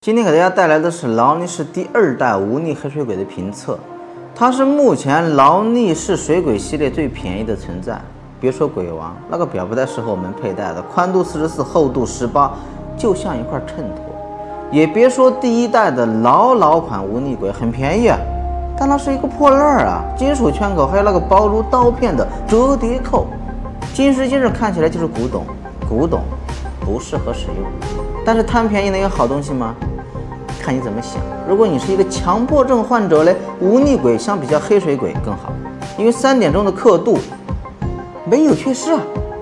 今天给大家带来的是劳力士第二代无逆黑水鬼的评测，它是目前劳力士水鬼系列最便宜的存在。别说鬼王，那个表不太适合我们佩戴的，宽度四十四，厚度十八，就像一块衬托。也别说第一代的老老款无逆鬼，很便宜啊，但那是一个破烂儿啊，金属圈口，还有那个薄如刀片的折叠扣，今时今日看起来就是古董，古董不适合使用。但是贪便宜能有好东西吗？看你怎么想。如果你是一个强迫症患者嘞，无逆鬼相比较黑水鬼更好，因为三点钟的刻度没有缺失啊，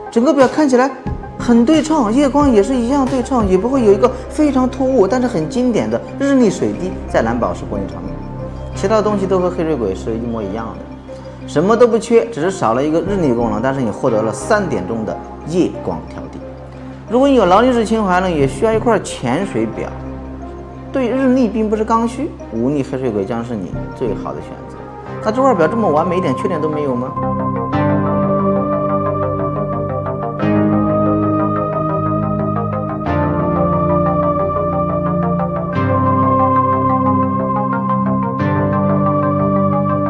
整个表看起来很对称，夜光也是一样对称，也不会有一个非常突兀但是很经典的日历水滴在蓝宝石玻璃上面。其他东西都和黑水鬼是一模一样的，什么都不缺，只是少了一个日历功能，但是你获得了三点钟的夜光调低。如果你有劳力士情怀呢，也需要一块潜水表。对日历并不是刚需，无逆黑水鬼将是你最好的选择。那这块表这么完美，一点缺点都没有吗？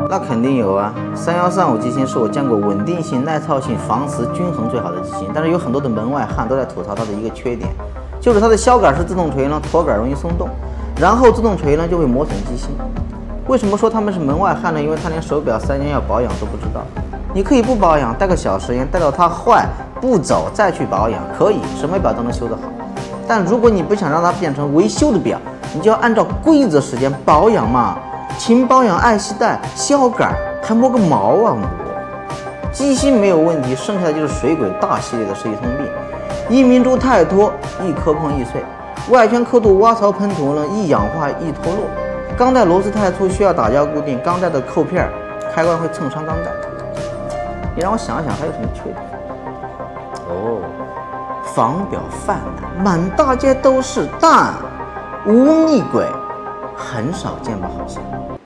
那肯定有啊，三幺三五机芯是我见过稳定性、耐操性、防磁均衡最好的机芯，但是有很多的门外汉都在吐槽它的一个缺点，就是它的销杆是自动锤呢，驼杆容易松动。然后自动锤呢就会磨损机芯。为什么说他们是门外汉呢？因为他连手表三年要保养都不知道。你可以不保养，带个小时间，带到它坏不走再去保养，可以，什么表都能修得好。但如果你不想让它变成维修的表，你就要按照规则时间保养嘛。勤保养，爱惜戴，销杆还磨个毛啊磨！机芯没有问题，剩下的就是水鬼大系列的是一通病。一明珠太多，一磕碰易碎。外圈刻度、挖槽喷涂呢，易氧化易脱落；钢带螺丝太粗，需要打胶固定；钢带的扣片开关会蹭伤钢带。你让我想想还有什么缺点？哦，仿表泛滥，满大街都是，但无逆鬼很少见吧？好像。